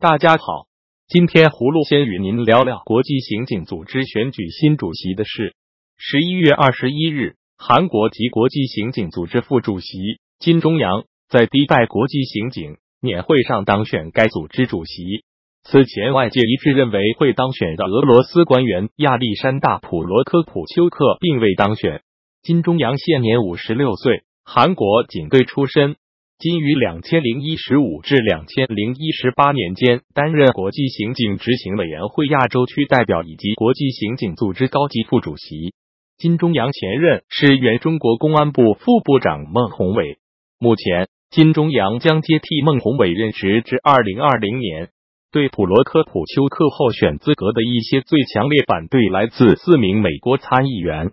大家好，今天葫芦先与您聊聊国际刑警组织选举新主席的事。十一月二十一日，韩国及国际刑警组织副主席金钟阳在迪拜国际刑警年会上当选该组织主席。此前，外界一致认为会当选的俄罗斯官员亚历山大·普罗科普丘克并未当选。金钟阳现年五十六岁，韩国警队出身。今于两千零一十五至两千零一十八年间担任国际刑警执行委员会亚洲区代表以及国际刑警组织高级副主席。金钟阳前任是原中国公安部副部长孟宏伟。目前，金钟阳将接替孟宏伟任职至二零二零年。对普罗科普丘克候选资格的一些最强烈反对来自四名美国参议员。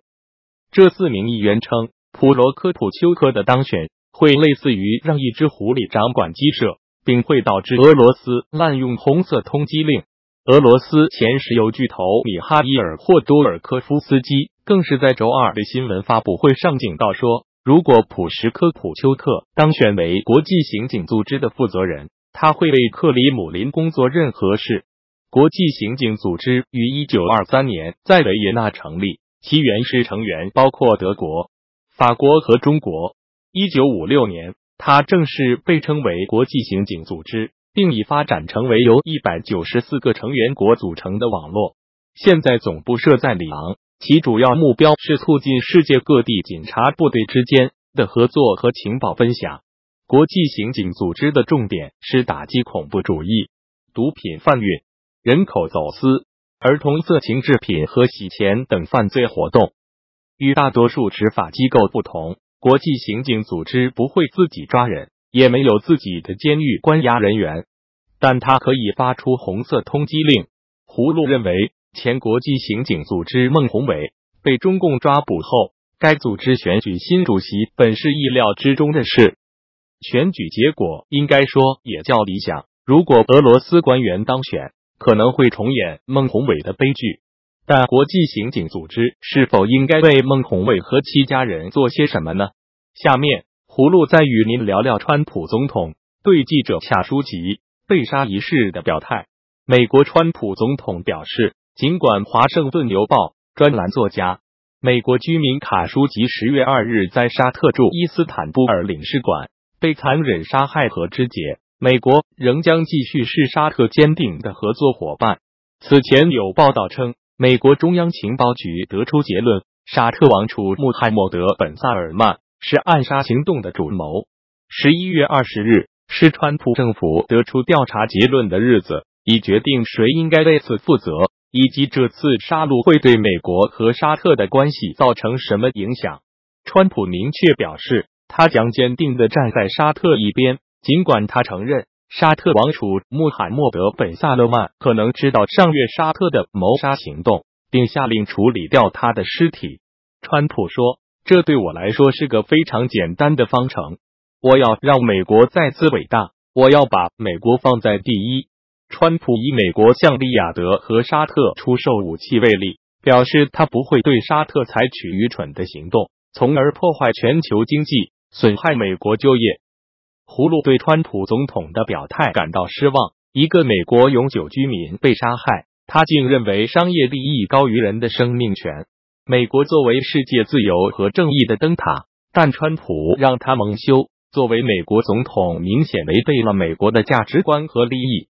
这四名议员称，普罗科普丘克的当选。会类似于让一只狐狸掌管鸡舍，并会导致俄罗斯滥用红色通缉令。俄罗斯前石油巨头米哈伊尔霍多尔科夫斯基更是在周二的新闻发布会上警告说，如果普什科普丘克当选为国际刑警组织的负责人，他会为克里姆林宫做任何事。国际刑警组织于一九二三年在维也纳成立，其原始成员包括德国、法国和中国。一九五六年，它正式被称为国际刑警组织，并已发展成为由一百九十四个成员国组成的网络。现在总部设在里昂，其主要目标是促进世界各地警察部队之间的合作和情报分享。国际刑警组织的重点是打击恐怖主义、毒品贩运、人口走私、儿童色情制品和洗钱等犯罪活动。与大多数执法机构不同。国际刑警组织不会自己抓人，也没有自己的监狱关押人员，但他可以发出红色通缉令。葫芦认为，前国际刑警组织孟宏伟被中共抓捕后，该组织选举新主席本是意料之中的事。选举结果应该说也较理想。如果俄罗斯官员当选，可能会重演孟宏伟的悲剧。但国际刑警组织是否应该为孟宏伟和其家人做些什么呢？下面，葫芦再与您聊聊川普总统对记者卡舒吉被杀一事的表态。美国川普总统表示，尽管《华盛顿邮报》专栏作家、美国居民卡舒吉十月二日在沙特驻伊斯坦布尔领事馆被残忍杀害和肢解，美国仍将继续是沙特坚定的合作伙伴。此前有报道称。美国中央情报局得出结论：沙特王储穆罕默德·本·萨尔曼是暗杀行动的主谋。十一月二十日是川普政府得出调查结论的日子，以决定谁应该为此负责，以及这次杀戮会对美国和沙特的关系造成什么影响。川普明确表示，他将坚定的站在沙特一边，尽管他承认。沙特王储穆罕默德·本·萨勒曼可能知道上月沙特的谋杀行动，并下令处理掉他的尸体。川普说：“这对我来说是个非常简单的方程。我要让美国再次伟大，我要把美国放在第一。”川普以美国向利雅得和沙特出售武器为例，表示他不会对沙特采取愚蠢的行动，从而破坏全球经济，损害美国就业。葫芦对川普总统的表态感到失望。一个美国永久居民被杀害，他竟认为商业利益高于人的生命权。美国作为世界自由和正义的灯塔，但川普让他蒙羞。作为美国总统，明显违背了美国的价值观和利益。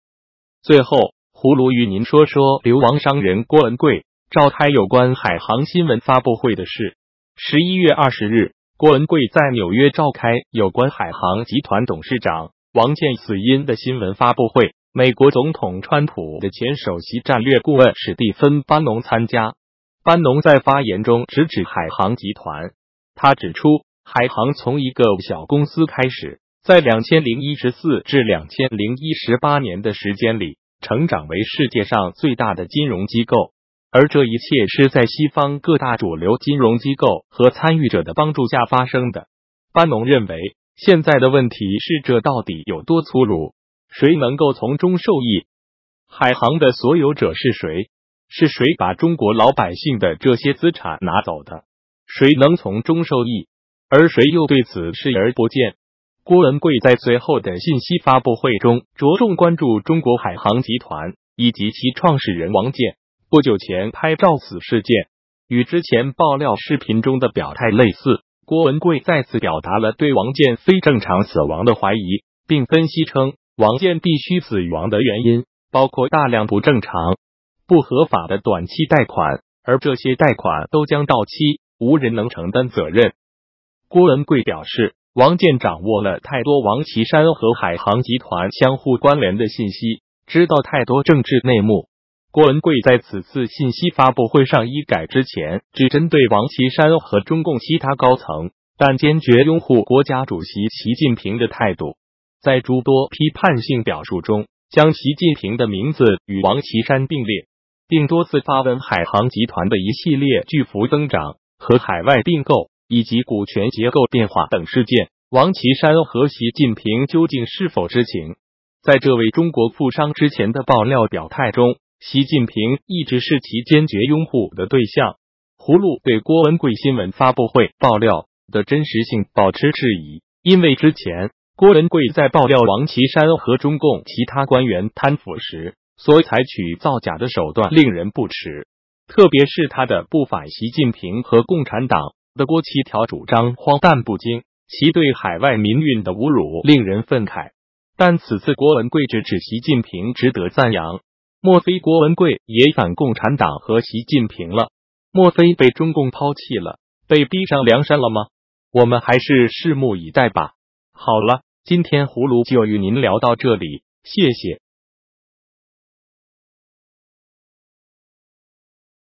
最后，葫芦与您说说流亡商人郭文贵召开有关海航新闻发布会的事。十一月二十日。郭文贵在纽约召开有关海航集团董事长王健死因的新闻发布会，美国总统川普的前首席战略顾问史蒂芬·班农参加。班农在发言中直指海航集团，他指出，海航从一个小公司开始，在两千零一十四至两千零一十八年的时间里，成长为世界上最大的金融机构。而这一切是在西方各大主流金融机构和参与者的帮助下发生的。班农认为，现在的问题是这到底有多粗鲁？谁能够从中受益？海航的所有者是谁？是谁把中国老百姓的这些资产拿走的？谁能从中受益？而谁又对此视而不见？郭文贵在随后的信息发布会中，着重关注中国海航集团以及其创始人王健不久前拍照死事件，与之前爆料视频中的表态类似。郭文贵再次表达了对王健非正常死亡的怀疑，并分析称，王健必须死亡的原因包括大量不正常、不合法的短期贷款，而这些贷款都将到期，无人能承担责任。郭文贵表示。王健掌握了太多王岐山和海航集团相互关联的信息，知道太多政治内幕。郭文贵在此次信息发布会上一改之前只针对王岐山和中共其他高层，但坚决拥护国家主席习近平的态度，在诸多批判性表述中，将习近平的名字与王岐山并列，并多次发文海航集团的一系列巨幅增长和海外并购。以及股权结构变化等事件，王岐山和习近平究竟是否知情？在这位中国富商之前的爆料表态中，习近平一直是其坚决拥护的对象。葫芦对郭文贵新闻发布会爆料的真实性保持质疑，因为之前郭文贵在爆料王岐山和中共其他官员贪腐时，所采取造假的手段令人不齿，特别是他的不反习近平和共产党。的郭其条主张荒诞不经，其对海外民运的侮辱令人愤慨。但此次郭文贵直指习近平，值得赞扬。莫非郭文贵也反共产党和习近平了？莫非被中共抛弃了，被逼上梁山了吗？我们还是拭目以待吧。好了，今天葫芦就与您聊到这里，谢谢。